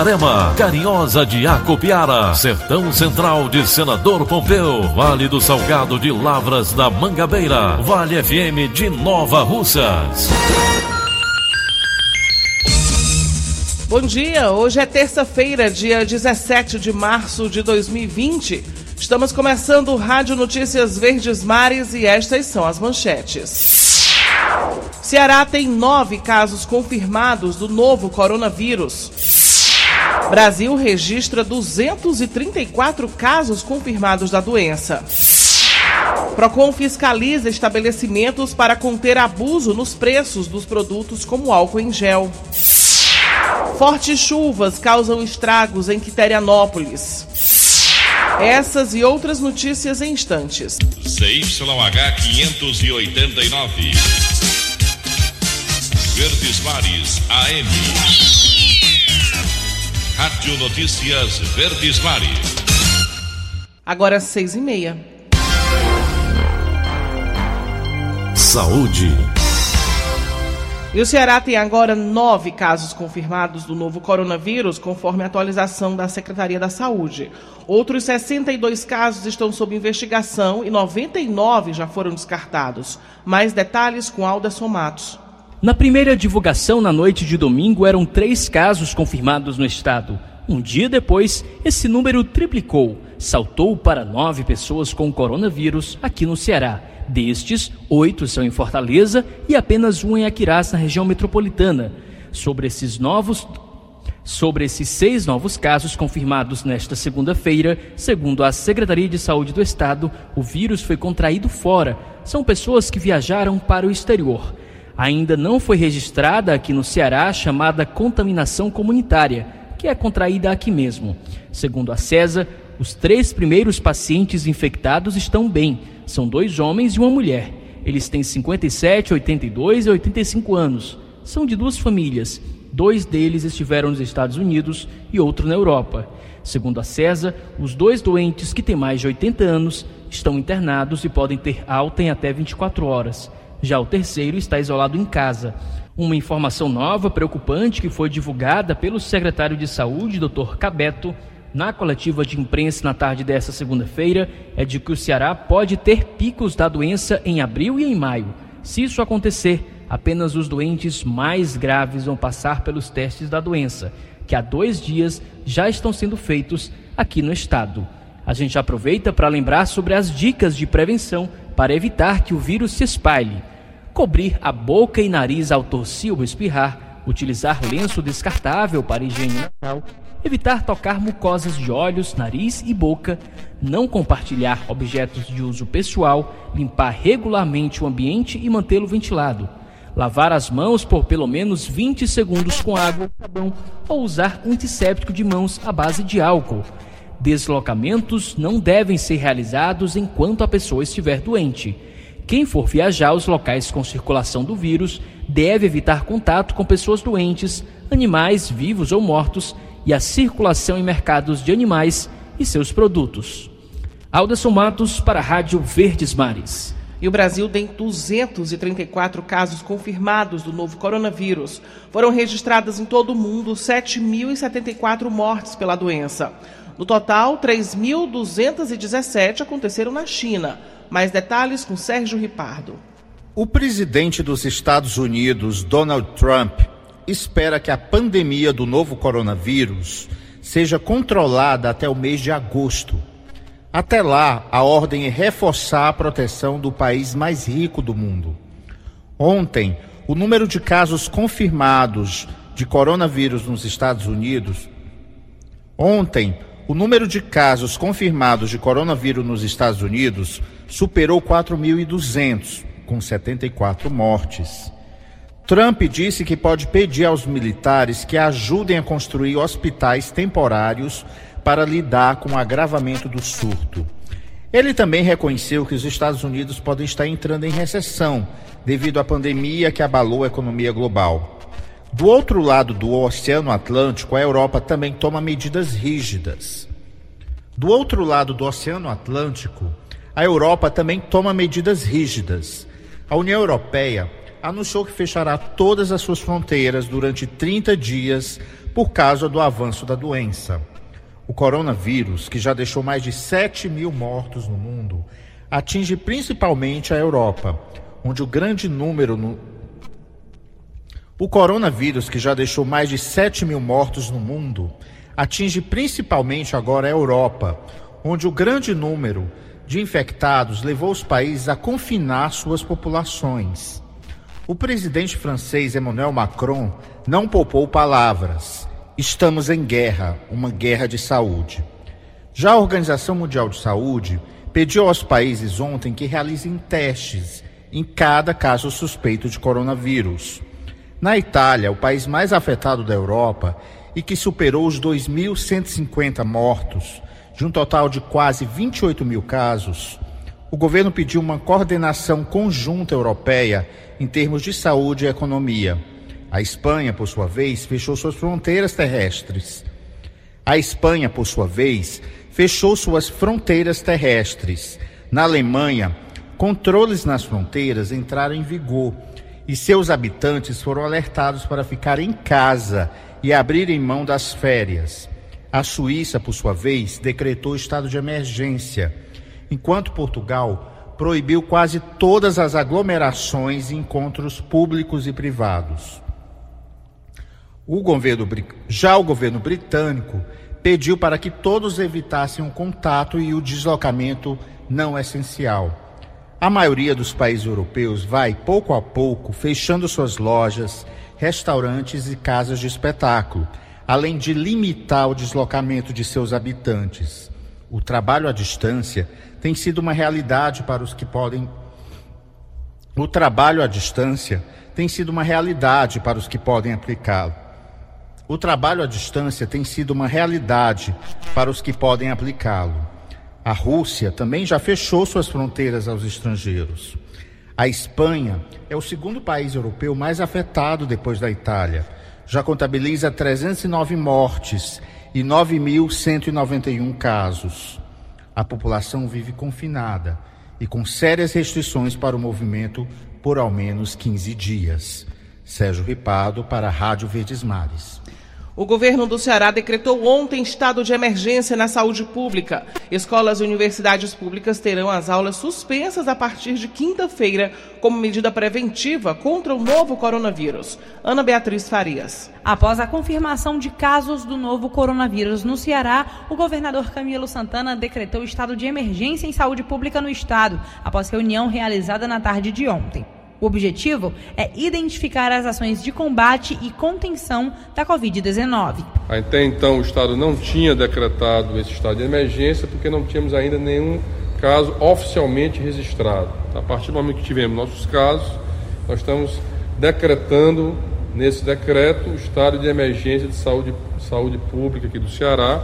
Itarema, Carinhosa de Acopiara, Sertão Central de Senador Pompeu, Vale do Salgado de Lavras da Mangabeira, Vale FM de Nova Russas. Bom dia, hoje é terça-feira, dia 17 de março de 2020. Estamos começando o Rádio Notícias Verdes Mares e estas são as manchetes. Ceará tem nove casos confirmados do novo coronavírus. Brasil registra 234 casos confirmados da doença. Procon fiscaliza estabelecimentos para conter abuso nos preços dos produtos como álcool em gel. Fortes chuvas causam estragos em Quiterianópolis. Essas e outras notícias em instantes. CYH 589. Verdes Mares AM. Rádio Notícias Verdes Mares. Agora seis e meia. Saúde. E o Ceará tem agora nove casos confirmados do novo coronavírus, conforme a atualização da Secretaria da Saúde. Outros 62 casos estão sob investigação e 99 já foram descartados. Mais detalhes com Alda Matos. Na primeira divulgação na noite de domingo eram três casos confirmados no estado. Um dia depois, esse número triplicou, saltou para nove pessoas com coronavírus aqui no Ceará. Destes, oito são em Fortaleza e apenas um em Aquirás, na região metropolitana. Sobre esses novos Sobre esses seis novos casos confirmados nesta segunda-feira, segundo a Secretaria de Saúde do Estado, o vírus foi contraído fora. São pessoas que viajaram para o exterior. Ainda não foi registrada aqui no Ceará a chamada contaminação comunitária, que é contraída aqui mesmo. Segundo a CESA, os três primeiros pacientes infectados estão bem. São dois homens e uma mulher. Eles têm 57, 82 e 85 anos. São de duas famílias. Dois deles estiveram nos Estados Unidos e outro na Europa. Segundo a CESA, os dois doentes que têm mais de 80 anos estão internados e podem ter alta em até 24 horas. Já o terceiro está isolado em casa. Uma informação nova, preocupante, que foi divulgada pelo secretário de Saúde, Dr. Cabeto, na coletiva de imprensa na tarde desta segunda-feira, é de que o Ceará pode ter picos da doença em abril e em maio. Se isso acontecer, apenas os doentes mais graves vão passar pelos testes da doença, que há dois dias já estão sendo feitos aqui no estado. A gente aproveita para lembrar sobre as dicas de prevenção para evitar que o vírus se espalhe cobrir a boca e nariz ao tossir ou espirrar, utilizar lenço descartável para higiene nasal, evitar tocar mucosas de olhos, nariz e boca, não compartilhar objetos de uso pessoal, limpar regularmente o ambiente e mantê-lo ventilado, lavar as mãos por pelo menos 20 segundos com água ou sabão ou usar antisséptico de mãos à base de álcool. Deslocamentos não devem ser realizados enquanto a pessoa estiver doente. Quem for viajar aos locais com circulação do vírus deve evitar contato com pessoas doentes, animais vivos ou mortos e a circulação em mercados de animais e seus produtos. Alderson Matos para a Rádio Verdes Mares. E o Brasil tem 234 casos confirmados do novo coronavírus. Foram registradas em todo o mundo 7.074 mortes pela doença. No total, 3.217 aconteceram na China. Mais detalhes com Sérgio Ripardo. O presidente dos Estados Unidos, Donald Trump, espera que a pandemia do novo coronavírus seja controlada até o mês de agosto. Até lá, a ordem é reforçar a proteção do país mais rico do mundo. Ontem, o número de casos confirmados de coronavírus nos Estados Unidos. Ontem, o número de casos confirmados de coronavírus nos Estados Unidos superou 4.200, com 74 mortes. Trump disse que pode pedir aos militares que ajudem a construir hospitais temporários para lidar com o agravamento do surto. Ele também reconheceu que os Estados Unidos podem estar entrando em recessão devido à pandemia que abalou a economia global. Do outro lado do Oceano Atlântico, a Europa também toma medidas rígidas. Do outro lado do Oceano Atlântico, a Europa também toma medidas rígidas. A União Europeia anunciou que fechará todas as suas fronteiras durante 30 dias por causa do avanço da doença. O coronavírus, que já deixou mais de 7 mil mortos no mundo, atinge principalmente a Europa, onde o grande número o coronavírus, que já deixou mais de 7 mil mortos no mundo, atinge principalmente agora a Europa, onde o grande número de infectados levou os países a confinar suas populações. O presidente francês Emmanuel Macron não poupou palavras. Estamos em guerra, uma guerra de saúde. Já a Organização Mundial de Saúde pediu aos países ontem que realizem testes em cada caso suspeito de coronavírus. Na Itália, o país mais afetado da Europa e que superou os 2.150 mortos, de um total de quase 28 mil casos, o governo pediu uma coordenação conjunta europeia em termos de saúde e economia. A Espanha, por sua vez, fechou suas fronteiras terrestres. A Espanha, por sua vez, fechou suas fronteiras terrestres. Na Alemanha, controles nas fronteiras entraram em vigor e seus habitantes foram alertados para ficar em casa e abrirem mão das férias. A Suíça, por sua vez, decretou estado de emergência, enquanto Portugal proibiu quase todas as aglomerações e encontros públicos e privados. O governo, já o governo britânico pediu para que todos evitassem o contato e o deslocamento não essencial. A maioria dos países europeus vai, pouco a pouco, fechando suas lojas, restaurantes e casas de espetáculo, além de limitar o deslocamento de seus habitantes. O trabalho à distância tem sido uma realidade para os que podem. O trabalho à distância tem sido uma realidade para os que podem aplicá-lo. O trabalho à distância tem sido uma realidade para os que podem aplicá-lo. A Rússia também já fechou suas fronteiras aos estrangeiros. A Espanha é o segundo país europeu mais afetado depois da Itália. Já contabiliza 309 mortes e 9.191 casos. A população vive confinada e com sérias restrições para o movimento por ao menos 15 dias. Sérgio Ripado para a Rádio Verdes Mares. O governo do Ceará decretou ontem estado de emergência na saúde pública. Escolas e universidades públicas terão as aulas suspensas a partir de quinta-feira, como medida preventiva contra o novo coronavírus. Ana Beatriz Farias. Após a confirmação de casos do novo coronavírus no Ceará, o governador Camilo Santana decretou estado de emergência em saúde pública no estado, após reunião realizada na tarde de ontem. O objetivo é identificar as ações de combate e contenção da Covid-19. Até então, o Estado não tinha decretado esse estado de emergência porque não tínhamos ainda nenhum caso oficialmente registrado. A partir do momento que tivemos nossos casos, nós estamos decretando nesse decreto o estado de emergência de saúde, saúde pública aqui do Ceará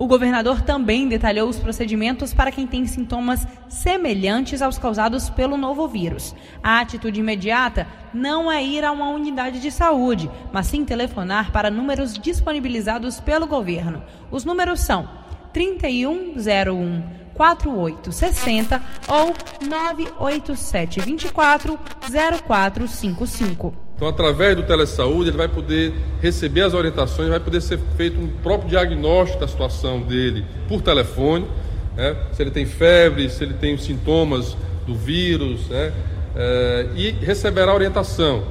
o governador também detalhou os procedimentos para quem tem sintomas semelhantes aos causados pelo novo vírus. A atitude imediata não é ir a uma unidade de saúde, mas sim telefonar para números disponibilizados pelo governo. Os números são 3101 4860 ou 987 24 0455. Então, através do telesaúde, ele vai poder receber as orientações, vai poder ser feito um próprio diagnóstico da situação dele por telefone, né? se ele tem febre, se ele tem sintomas do vírus, né? É, e receberá orientação.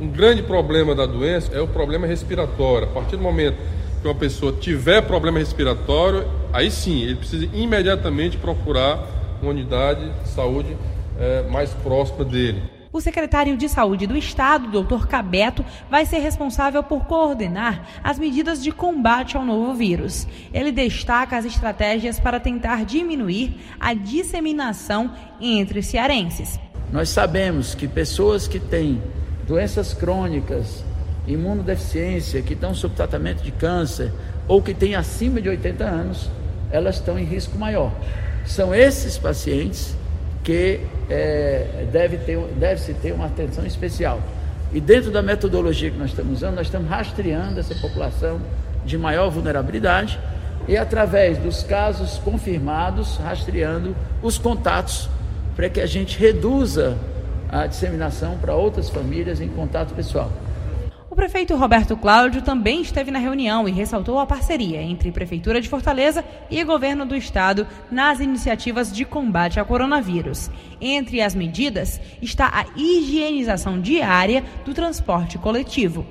Um grande problema da doença é o problema respiratório. A partir do momento que uma pessoa tiver problema respiratório, aí sim, ele precisa imediatamente procurar uma unidade de saúde é, mais próxima dele. O secretário de Saúde do Estado, Dr. Cabeto, vai ser responsável por coordenar as medidas de combate ao novo vírus. Ele destaca as estratégias para tentar diminuir a disseminação entre cearenses. Nós sabemos que pessoas que têm doenças crônicas, imunodeficiência, que estão sob tratamento de câncer ou que têm acima de 80 anos, elas estão em risco maior. São esses pacientes que é, deve, ter, deve se ter uma atenção especial. E dentro da metodologia que nós estamos usando, nós estamos rastreando essa população de maior vulnerabilidade e através dos casos confirmados, rastreando os contatos para que a gente reduza a disseminação para outras famílias em contato pessoal. O prefeito Roberto Cláudio também esteve na reunião e ressaltou a parceria entre Prefeitura de Fortaleza e Governo do Estado nas iniciativas de combate ao coronavírus. Entre as medidas está a higienização diária do transporte coletivo.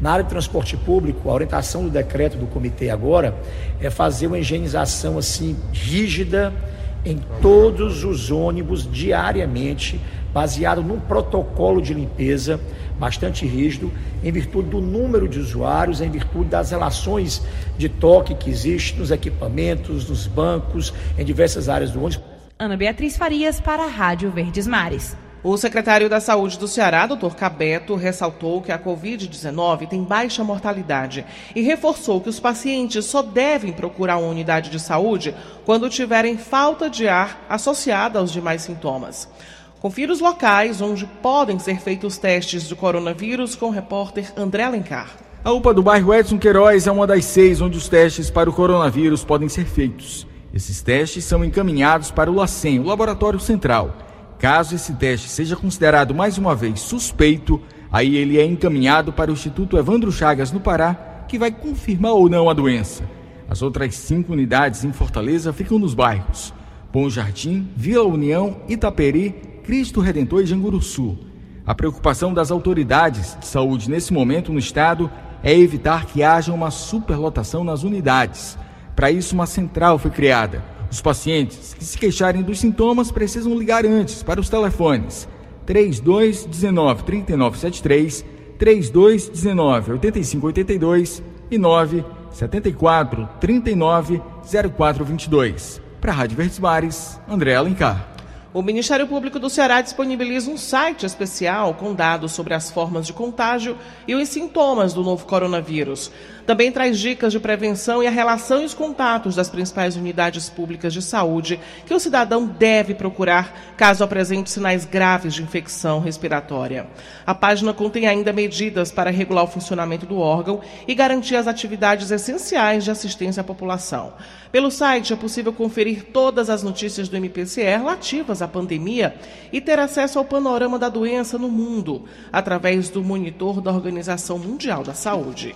Na área de transporte público, a orientação do decreto do comitê agora é fazer uma higienização assim rígida em todos os ônibus diariamente, baseado num protocolo de limpeza bastante rígido, em virtude do número de usuários, em virtude das relações de toque que existem nos equipamentos, nos bancos, em diversas áreas do ônibus. Ana Beatriz Farias para a Rádio Verdes Mares. O secretário da Saúde do Ceará, Dr. Cabeto, ressaltou que a Covid-19 tem baixa mortalidade e reforçou que os pacientes só devem procurar uma unidade de saúde quando tiverem falta de ar associada aos demais sintomas. Confira os locais onde podem ser feitos testes de coronavírus com o repórter André Alencar. A UPA do bairro Edson Queiroz é uma das seis onde os testes para o coronavírus podem ser feitos. Esses testes são encaminhados para o LACEN, o Laboratório Central. Caso esse teste seja considerado mais uma vez suspeito, aí ele é encaminhado para o Instituto Evandro Chagas, no Pará, que vai confirmar ou não a doença. As outras cinco unidades em Fortaleza ficam nos bairros Bom Jardim, Vila União, Itaperi, Cristo Redentor e Janguruçu. A preocupação das autoridades de saúde nesse momento no estado é evitar que haja uma superlotação nas unidades. Para isso, uma central foi criada. Os pacientes que se queixarem dos sintomas precisam ligar antes para os telefones 3219 3973, 3219 8582 e 974 39 0422. Para a Rádio Verdes Mares, André Alencar. O Ministério Público do Ceará disponibiliza um site especial com dados sobre as formas de contágio e os sintomas do novo coronavírus. Também traz dicas de prevenção e a relação e os contatos das principais unidades públicas de saúde que o cidadão deve procurar caso apresente sinais graves de infecção respiratória. A página contém ainda medidas para regular o funcionamento do órgão e garantir as atividades essenciais de assistência à população. Pelo site é possível conferir todas as notícias do MPCR relativas à pandemia e ter acesso ao panorama da doença no mundo através do monitor da Organização Mundial da Saúde.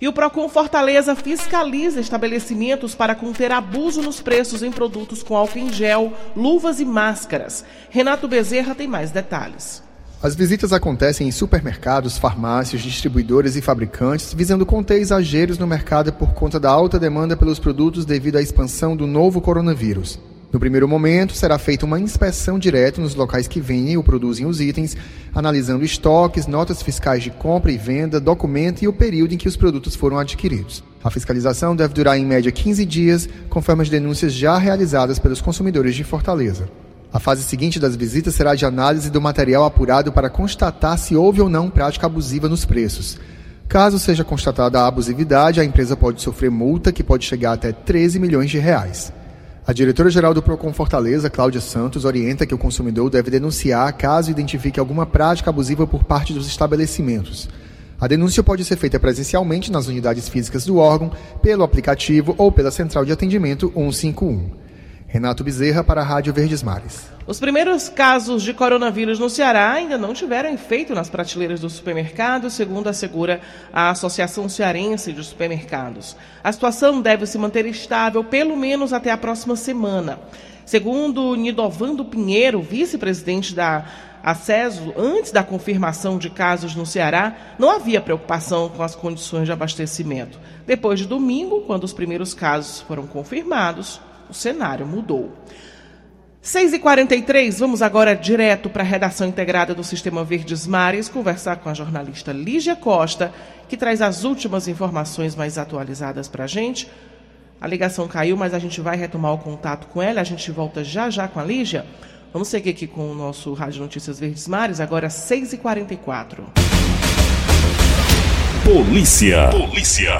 E o Procon Fortaleza fiscaliza estabelecimentos para conter abuso nos preços em produtos com álcool em gel, luvas e máscaras. Renato Bezerra tem mais detalhes. As visitas acontecem em supermercados, farmácias, distribuidores e fabricantes, visando conter exageros no mercado por conta da alta demanda pelos produtos devido à expansão do novo coronavírus. No primeiro momento, será feita uma inspeção direta nos locais que vendem ou produzem os itens, analisando estoques, notas fiscais de compra e venda, documento e o período em que os produtos foram adquiridos. A fiscalização deve durar em média 15 dias, conforme as denúncias já realizadas pelos consumidores de Fortaleza. A fase seguinte das visitas será de análise do material apurado para constatar se houve ou não prática abusiva nos preços. Caso seja constatada a abusividade, a empresa pode sofrer multa que pode chegar até 13 milhões de reais. A diretora-geral do Procon Fortaleza, Cláudia Santos, orienta que o consumidor deve denunciar caso identifique alguma prática abusiva por parte dos estabelecimentos. A denúncia pode ser feita presencialmente nas unidades físicas do órgão, pelo aplicativo ou pela central de atendimento 151. Renato Bezerra para a Rádio Verdes Mares. Os primeiros casos de coronavírus no Ceará ainda não tiveram efeito nas prateleiras do supermercado, segundo assegura a Associação Cearense de Supermercados. A situação deve se manter estável pelo menos até a próxima semana. Segundo Nidovando Pinheiro, vice-presidente da ACESO, antes da confirmação de casos no Ceará, não havia preocupação com as condições de abastecimento. Depois de domingo, quando os primeiros casos foram confirmados, o cenário mudou. 6h43, vamos agora direto para a redação integrada do Sistema Verdes Mares, conversar com a jornalista Lígia Costa, que traz as últimas informações mais atualizadas para a gente. A ligação caiu, mas a gente vai retomar o contato com ela. A gente volta já já com a Lígia. Vamos seguir aqui com o nosso Rádio Notícias Verdes Mares, agora 6h44. Polícia. Polícia.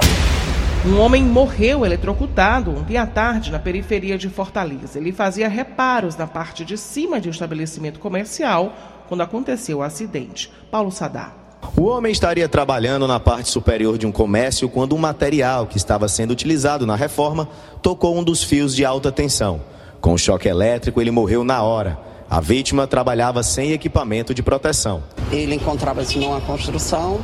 Um homem morreu eletrocutado ontem à tarde na periferia de Fortaleza. Ele fazia reparos na parte de cima de um estabelecimento comercial quando aconteceu o acidente. Paulo Sadar. O homem estaria trabalhando na parte superior de um comércio quando um material que estava sendo utilizado na reforma tocou um dos fios de alta tensão. Com o choque elétrico, ele morreu na hora. A vítima trabalhava sem equipamento de proteção. Ele encontrava-se numa construção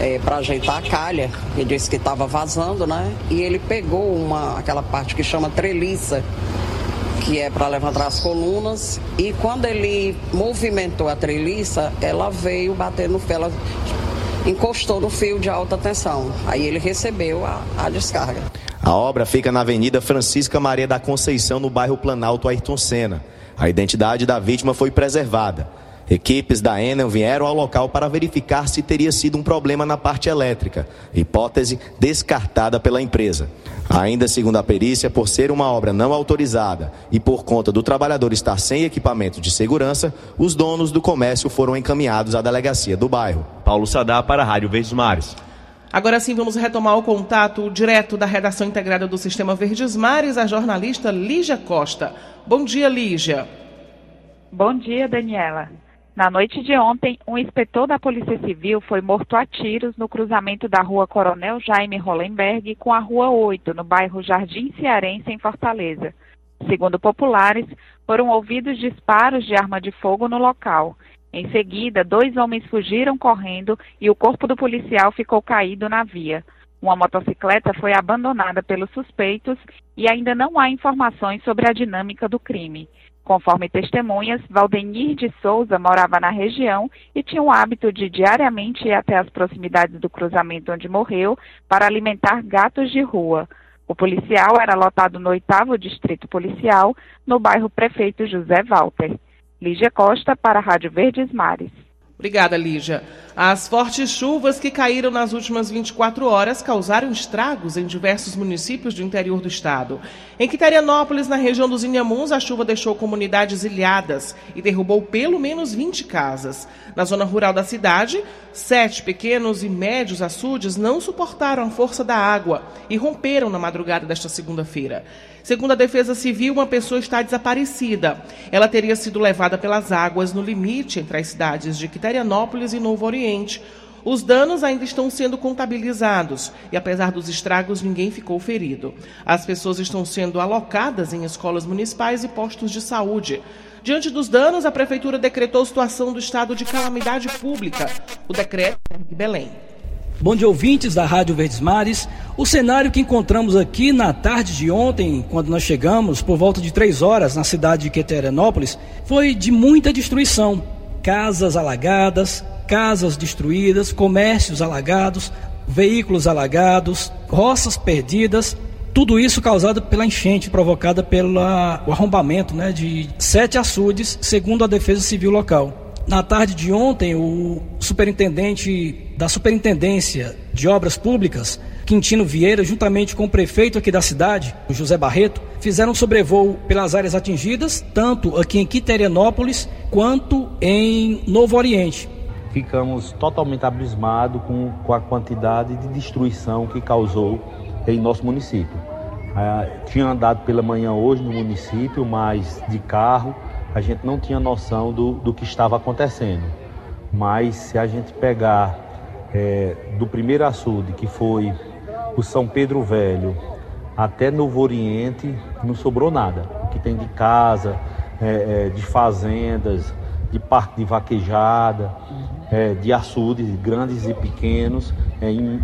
é, para ajeitar a calha. Ele disse que estava vazando, né? E ele pegou uma, aquela parte que chama treliça, que é para levantar as colunas. E quando ele movimentou a treliça, ela veio bater no fio, ela encostou no fio de alta tensão. Aí ele recebeu a, a descarga. A obra fica na Avenida Francisca Maria da Conceição, no bairro Planalto Ayrton Senna. A identidade da vítima foi preservada. Equipes da Enel vieram ao local para verificar se teria sido um problema na parte elétrica, hipótese descartada pela empresa. Ainda segundo a perícia, por ser uma obra não autorizada e por conta do trabalhador estar sem equipamento de segurança, os donos do comércio foram encaminhados à delegacia do bairro. Paulo Sadar para a Rádio Verdes Mares. Agora sim, vamos retomar o contato direto da redação integrada do Sistema Verdes Mares, a jornalista Lígia Costa. Bom dia, Lígia. Bom dia, Daniela. Na noite de ontem, um inspetor da Polícia Civil foi morto a tiros no cruzamento da rua Coronel Jaime Hollenberg com a rua 8, no bairro Jardim Cearense, em Fortaleza. Segundo populares, foram ouvidos disparos de arma de fogo no local. Em seguida, dois homens fugiram correndo e o corpo do policial ficou caído na via. Uma motocicleta foi abandonada pelos suspeitos e ainda não há informações sobre a dinâmica do crime. Conforme testemunhas, Valdenir de Souza morava na região e tinha o hábito de diariamente ir até as proximidades do cruzamento onde morreu para alimentar gatos de rua. O policial era lotado no oitavo distrito policial, no bairro Prefeito José Walter. Lígia Costa para a Rádio Verdes Mares. Obrigada, Lígia. As fortes chuvas que caíram nas últimas 24 horas causaram estragos em diversos municípios do interior do estado. Em Quiterianópolis, na região dos Inhamuns, a chuva deixou comunidades ilhadas e derrubou pelo menos 20 casas. Na zona rural da cidade, sete pequenos e médios açudes não suportaram a força da água e romperam na madrugada desta segunda-feira. Segundo a Defesa Civil, uma pessoa está desaparecida. Ela teria sido levada pelas águas no limite entre as cidades de Quiterianópolis e Novo Oriente. Os danos ainda estão sendo contabilizados e, apesar dos estragos, ninguém ficou ferido. As pessoas estão sendo alocadas em escolas municipais e postos de saúde. Diante dos danos, a Prefeitura decretou situação do estado de calamidade pública. O decreto é de Belém. Bom dia, ouvintes da Rádio Verdes Mares. O cenário que encontramos aqui na tarde de ontem, quando nós chegamos, por volta de três horas, na cidade de Queteranópolis, foi de muita destruição. Casas alagadas, casas destruídas, comércios alagados, veículos alagados, roças perdidas. Tudo isso causado pela enchente provocada pelo arrombamento né, de sete açudes, segundo a Defesa Civil local. Na tarde de ontem, o superintendente da Superintendência de Obras Públicas, Quintino Vieira, juntamente com o prefeito aqui da cidade, José Barreto, fizeram sobrevoo pelas áreas atingidas, tanto aqui em Quiterianópolis quanto em Novo Oriente. Ficamos totalmente abismados com, com a quantidade de destruição que causou em nosso município. Ah, tinha andado pela manhã hoje no município, mas de carro a gente não tinha noção do, do que estava acontecendo. Mas se a gente pegar é, do primeiro açude, que foi o São Pedro Velho, até Novo Oriente, não sobrou nada. O que tem de casa, é, é, de fazendas, de parque de vaquejada, é, de açudes grandes e pequenos. É, em,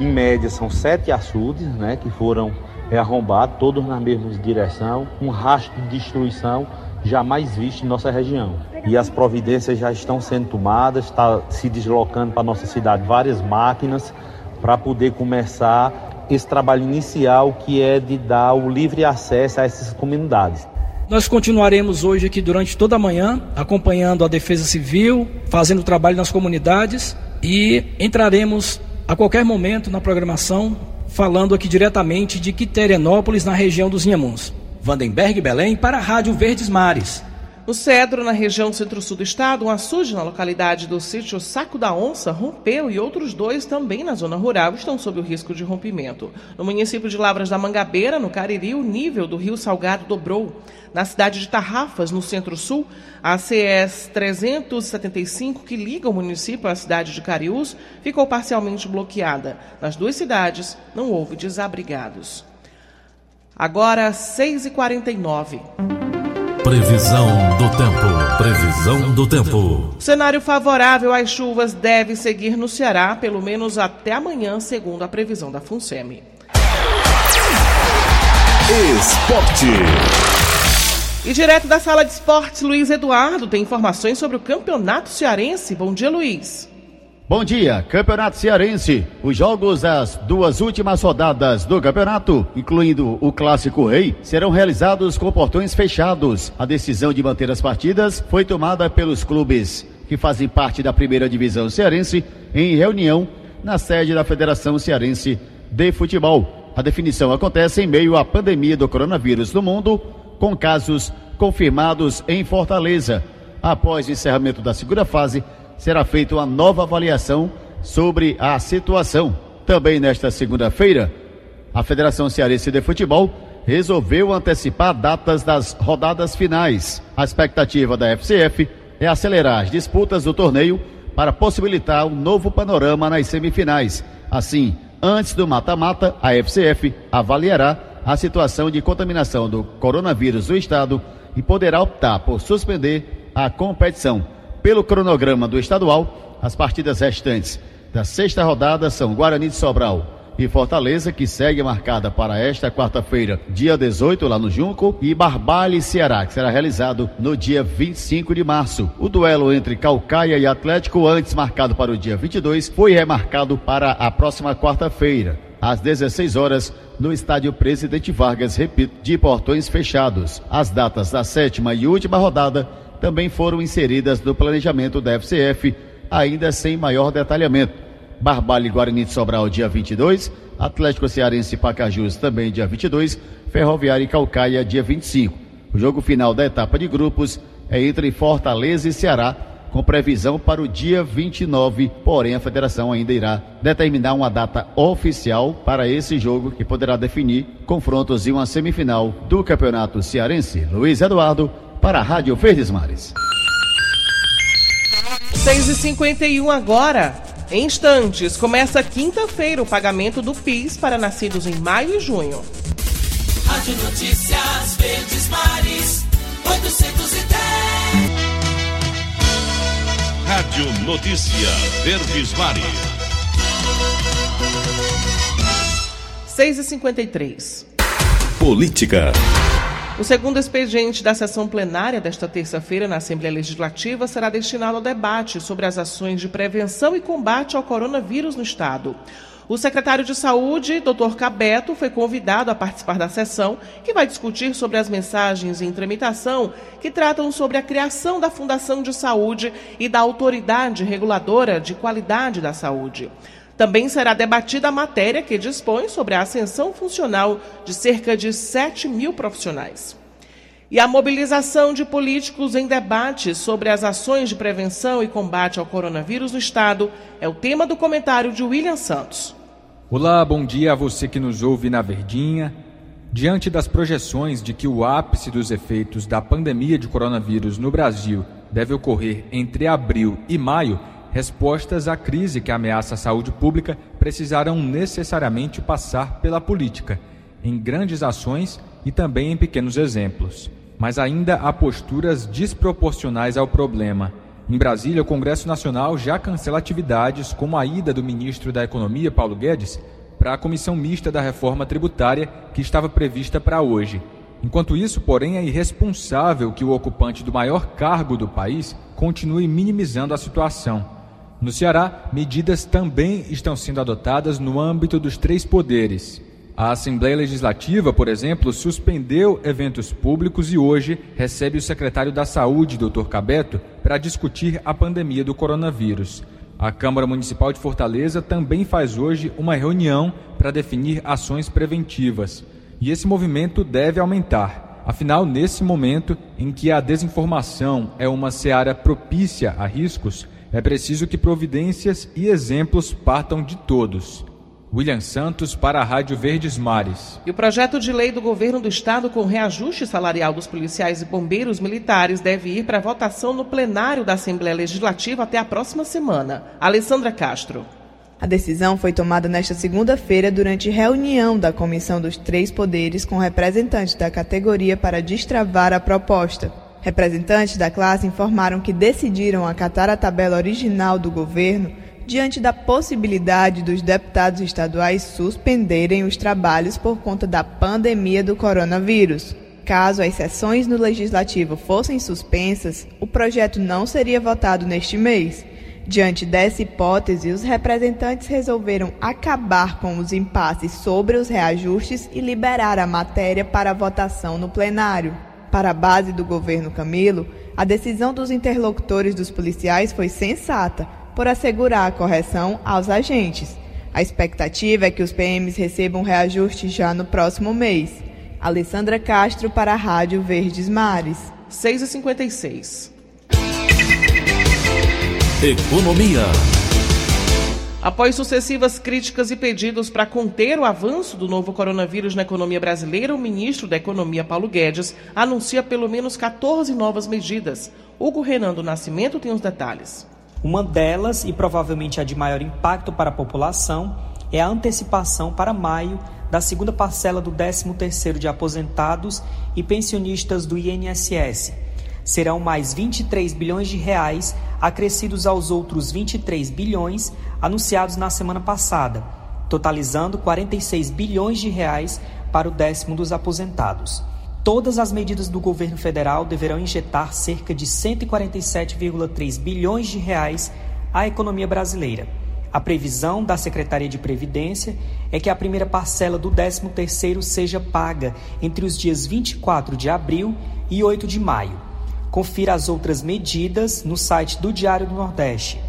em, média são sete açudes né, que foram é, arrombados, todos na mesma direção, um rastro de destruição jamais visto em nossa região. E as providências já estão sendo tomadas, está se deslocando para nossa cidade várias máquinas para poder começar esse trabalho inicial que é de dar o livre acesso a essas comunidades. Nós continuaremos hoje aqui durante toda a manhã, acompanhando a Defesa Civil, fazendo trabalho nas comunidades e entraremos a qualquer momento na programação falando aqui diretamente de Quiterianópolis, na região dos Inhamuns. Vandenberg Belém para a Rádio Verdes Mares. No Cedro, na região centro-sul do estado, um açude na localidade do sítio Saco da Onça rompeu e outros dois também na zona rural estão sob o risco de rompimento. No município de Lavras da Mangabeira, no Cariri, o nível do rio Salgado dobrou. Na cidade de Tarrafas, no centro-sul, a CS 375, que liga o município à cidade de Cariús, ficou parcialmente bloqueada. Nas duas cidades, não houve desabrigados. Agora, 6h49. Previsão do tempo. Previsão do tempo. O cenário favorável às chuvas deve seguir no Ceará, pelo menos até amanhã, segundo a previsão da FUNSEMI. Esporte. E direto da sala de esportes, Luiz Eduardo tem informações sobre o Campeonato Cearense. Bom dia, Luiz. Bom dia, Campeonato Cearense. Os jogos das duas últimas rodadas do campeonato, incluindo o Clássico Rei, serão realizados com portões fechados. A decisão de manter as partidas foi tomada pelos clubes que fazem parte da primeira divisão cearense em reunião na sede da Federação Cearense de Futebol. A definição acontece em meio à pandemia do coronavírus no mundo, com casos confirmados em Fortaleza. Após o encerramento da segunda fase, será feita uma nova avaliação sobre a situação. Também nesta segunda-feira, a Federação Cearense de Futebol resolveu antecipar datas das rodadas finais. A expectativa da FCF é acelerar as disputas do torneio para possibilitar um novo panorama nas semifinais. Assim, antes do mata-mata, a FCF avaliará a situação de contaminação do coronavírus no estado e poderá optar por suspender a competição. Pelo cronograma do estadual, as partidas restantes da sexta rodada são Guarani de Sobral e Fortaleza, que segue marcada para esta quarta-feira, dia 18, lá no Junco, e Barbalha e Ceará, que será realizado no dia 25 de março. O duelo entre Calcaia e Atlético, antes marcado para o dia 22, foi remarcado para a próxima quarta-feira, às 16 horas, no estádio Presidente Vargas, repito, de portões fechados. As datas da sétima e última rodada também foram inseridas no planejamento da FCF, ainda sem maior detalhamento. Barbalho e Guarani de Sobral, dia 22, Atlético Cearense e Pacajus, também dia 22, Ferroviária e Calcaia, dia 25. O jogo final da etapa de grupos é entre Fortaleza e Ceará, com previsão para o dia 29, porém a federação ainda irá determinar uma data oficial para esse jogo que poderá definir confrontos e uma semifinal do Campeonato Cearense. Luiz Eduardo, para a Rádio Verdes Mares. 6h51 agora. Em instantes, começa quinta-feira o pagamento do PIS para nascidos em maio e junho. Rádio Notícias Verdes Mares, 810. Rádio Notícia Verdes Mares. 6h53. Política. O segundo expediente da sessão plenária desta terça-feira na Assembleia Legislativa será destinado ao debate sobre as ações de prevenção e combate ao coronavírus no Estado. O secretário de Saúde, Dr. Cabeto, foi convidado a participar da sessão, que vai discutir sobre as mensagens em tramitação que tratam sobre a criação da Fundação de Saúde e da Autoridade Reguladora de Qualidade da Saúde. Também será debatida a matéria que dispõe sobre a ascensão funcional de cerca de 7 mil profissionais. E a mobilização de políticos em debates sobre as ações de prevenção e combate ao coronavírus no Estado é o tema do comentário de William Santos. Olá, bom dia a você que nos ouve na Verdinha. Diante das projeções de que o ápice dos efeitos da pandemia de coronavírus no Brasil deve ocorrer entre abril e maio, respostas à crise que ameaça a saúde pública precisarão necessariamente passar pela política, em grandes ações e também em pequenos exemplos. Mas ainda há posturas desproporcionais ao problema. Em Brasília, o Congresso Nacional já cancela atividades como a ida do ministro da Economia, Paulo Guedes, para a comissão mista da reforma tributária que estava prevista para hoje. Enquanto isso, porém, é irresponsável que o ocupante do maior cargo do país continue minimizando a situação. No Ceará, medidas também estão sendo adotadas no âmbito dos três poderes. A Assembleia Legislativa, por exemplo, suspendeu eventos públicos e hoje recebe o secretário da Saúde, Dr. Cabeto, para discutir a pandemia do coronavírus. A Câmara Municipal de Fortaleza também faz hoje uma reunião para definir ações preventivas. E esse movimento deve aumentar. Afinal, nesse momento em que a desinformação é uma seara propícia a riscos, é preciso que providências e exemplos partam de todos. William Santos para a Rádio Verdes Mares. E o projeto de lei do governo do estado com reajuste salarial dos policiais e bombeiros militares deve ir para votação no plenário da Assembleia Legislativa até a próxima semana. Alessandra Castro. A decisão foi tomada nesta segunda-feira durante reunião da Comissão dos Três Poderes com representantes da categoria para destravar a proposta. Representantes da classe informaram que decidiram acatar a tabela original do governo diante da possibilidade dos deputados estaduais suspenderem os trabalhos por conta da pandemia do coronavírus. Caso as sessões no legislativo fossem suspensas, o projeto não seria votado neste mês. Diante dessa hipótese, os representantes resolveram acabar com os impasses sobre os reajustes e liberar a matéria para votação no plenário. Para a base do governo Camilo, a decisão dos interlocutores dos policiais foi sensata por assegurar a correção aos agentes. A expectativa é que os PMs recebam reajuste já no próximo mês. Alessandra Castro para a Rádio Verdes Mares. 6h56. Economia. Após sucessivas críticas e pedidos para conter o avanço do novo coronavírus na economia brasileira, o ministro da Economia, Paulo Guedes, anuncia pelo menos 14 novas medidas. Hugo Renan do Nascimento tem os detalhes. Uma delas, e provavelmente a de maior impacto para a população, é a antecipação para maio da segunda parcela do 13º de aposentados e pensionistas do INSS. Serão mais 23 bilhões de reais acrescidos aos outros 23 bilhões anunciados na semana passada, totalizando 46 bilhões de reais para o décimo dos aposentados. Todas as medidas do governo federal deverão injetar cerca de 147,3 bilhões de reais à economia brasileira. A previsão da Secretaria de Previdência é que a primeira parcela do 13º seja paga entre os dias 24 de abril e 8 de maio. Confira as outras medidas no site do Diário do Nordeste.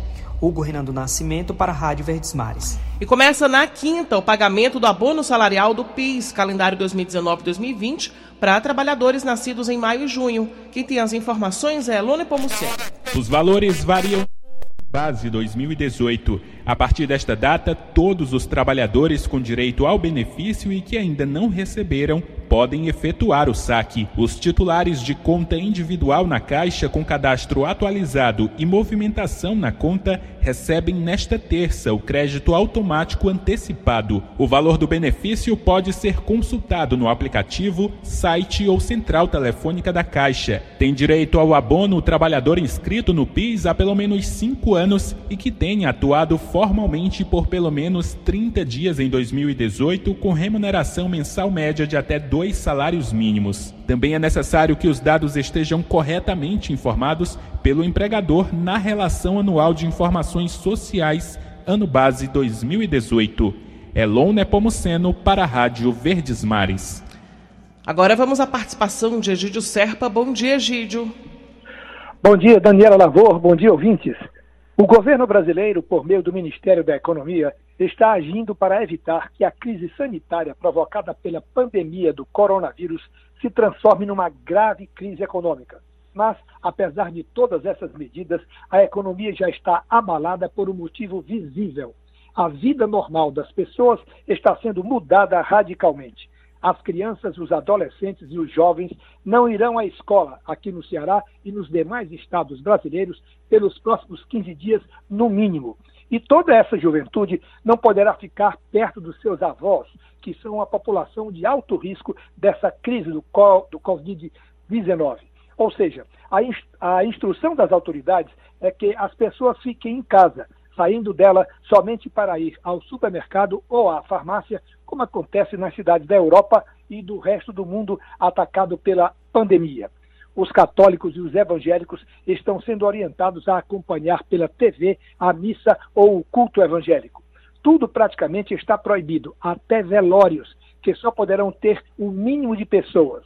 Hugo Renan do Nascimento para a Rádio Verdes Mares. E começa na quinta o pagamento do abono salarial do PIS, calendário 2019-2020, para trabalhadores nascidos em maio e junho. Quem tem as informações é Lone Pomuceno. Os valores variam base 2018. A partir desta data, todos os trabalhadores com direito ao benefício e que ainda não receberam podem efetuar o saque. Os titulares de conta individual na Caixa com cadastro atualizado e movimentação na conta recebem nesta terça o crédito automático antecipado. O valor do benefício pode ser consultado no aplicativo, site ou central telefônica da Caixa. Tem direito ao abono o trabalhador inscrito no PIS há pelo menos cinco anos e que tenha atuado formalmente por pelo menos 30 dias em 2018 com remuneração mensal média de até dois salários mínimos. Também é necessário que os dados estejam corretamente informados pelo empregador na relação anual de informações sociais, ano base 2018. Elon Nepomuceno para a Rádio Verdes Mares. Agora vamos à participação de Egídio Serpa. Bom dia, Egídio. Bom dia, Daniela Lavor. Bom dia, ouvintes. O governo brasileiro, por meio do Ministério da Economia, está agindo para evitar que a crise sanitária provocada pela pandemia do coronavírus se transforme numa grave crise econômica. Mas, apesar de todas essas medidas, a economia já está abalada por um motivo visível. A vida normal das pessoas está sendo mudada radicalmente. As crianças, os adolescentes e os jovens não irão à escola aqui no Ceará e nos demais estados brasileiros pelos próximos 15 dias, no mínimo. E toda essa juventude não poderá ficar perto dos seus avós, que são a população de alto risco dessa crise do, do Covid-19. Ou seja, a instrução das autoridades é que as pessoas fiquem em casa, saindo dela somente para ir ao supermercado ou à farmácia, como acontece nas cidades da Europa e do resto do mundo atacado pela pandemia os católicos e os evangélicos estão sendo orientados a acompanhar pela TV a missa ou o culto evangélico. Tudo praticamente está proibido, até velórios, que só poderão ter o mínimo de pessoas.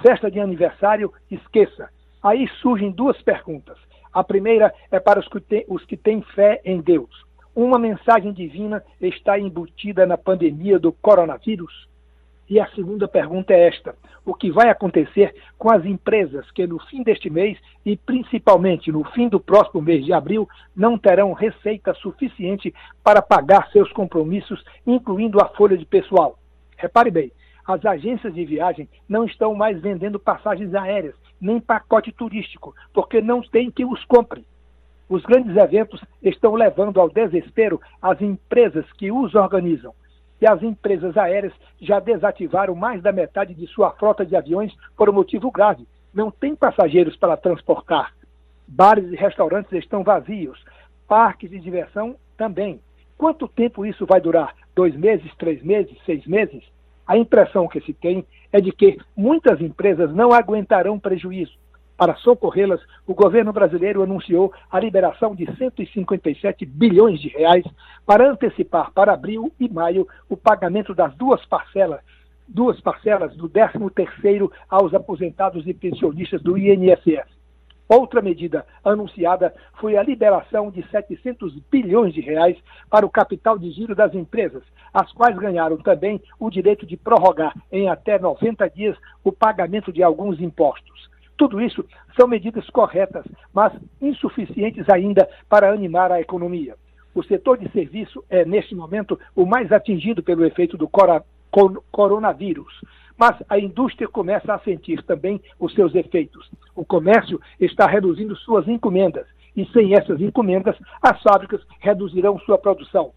Festa de aniversário, esqueça. Aí surgem duas perguntas. A primeira é para os que, têm, os que têm fé em Deus. Uma mensagem divina está embutida na pandemia do coronavírus? E a segunda pergunta é esta: o que vai acontecer com as empresas que no fim deste mês e principalmente no fim do próximo mês de abril não terão receita suficiente para pagar seus compromissos, incluindo a folha de pessoal? Repare bem, as agências de viagem não estão mais vendendo passagens aéreas, nem pacote turístico, porque não tem quem os compre. Os grandes eventos estão levando ao desespero as empresas que os organizam e as empresas aéreas já desativaram mais da metade de sua frota de aviões por um motivo grave. Não tem passageiros para transportar. Bares e restaurantes estão vazios. Parques de diversão também. Quanto tempo isso vai durar? Dois meses, três meses, seis meses? A impressão que se tem é de que muitas empresas não aguentarão prejuízo. Para socorrê-las, o governo brasileiro anunciou a liberação de 157 bilhões de reais para antecipar para abril e maio o pagamento das duas parcelas, duas parcelas do 13º aos aposentados e pensionistas do INSS. Outra medida anunciada foi a liberação de 700 bilhões de reais para o capital de giro das empresas, as quais ganharam também o direito de prorrogar em até 90 dias o pagamento de alguns impostos. Tudo isso são medidas corretas, mas insuficientes ainda para animar a economia. O setor de serviço é, neste momento, o mais atingido pelo efeito do coronavírus. Mas a indústria começa a sentir também os seus efeitos. O comércio está reduzindo suas encomendas e, sem essas encomendas, as fábricas reduzirão sua produção.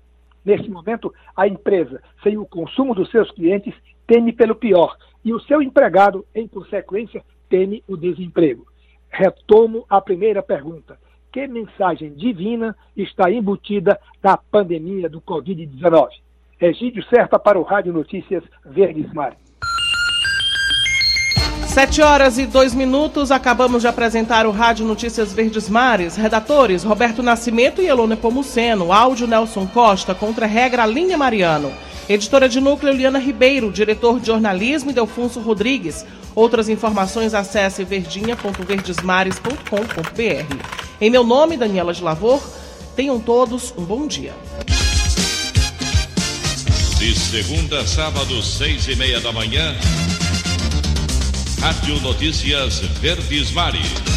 Neste momento, a empresa, sem o consumo dos seus clientes, teme pelo pior e o seu empregado, em consequência, teme o desemprego. Retomo a primeira pergunta. Que mensagem divina está embutida na pandemia do Covid-19? Egídio Certa para o Rádio Notícias Verdes Mares. Sete horas e dois minutos, acabamos de apresentar o Rádio Notícias Verdes Mares. Redatores Roberto Nascimento e Elone Pomuceno. Áudio Nelson Costa, contra regra Linha Mariano. Editora de núcleo Liana Ribeiro, diretor de jornalismo Delfonso Rodrigues. Outras informações acesse verdinha.verdesmares.com.br. Em meu nome, Daniela de Lavor, tenham todos um bom dia. De segunda a sábado, seis e meia da manhã, Rádio Notícias Verdes Mares.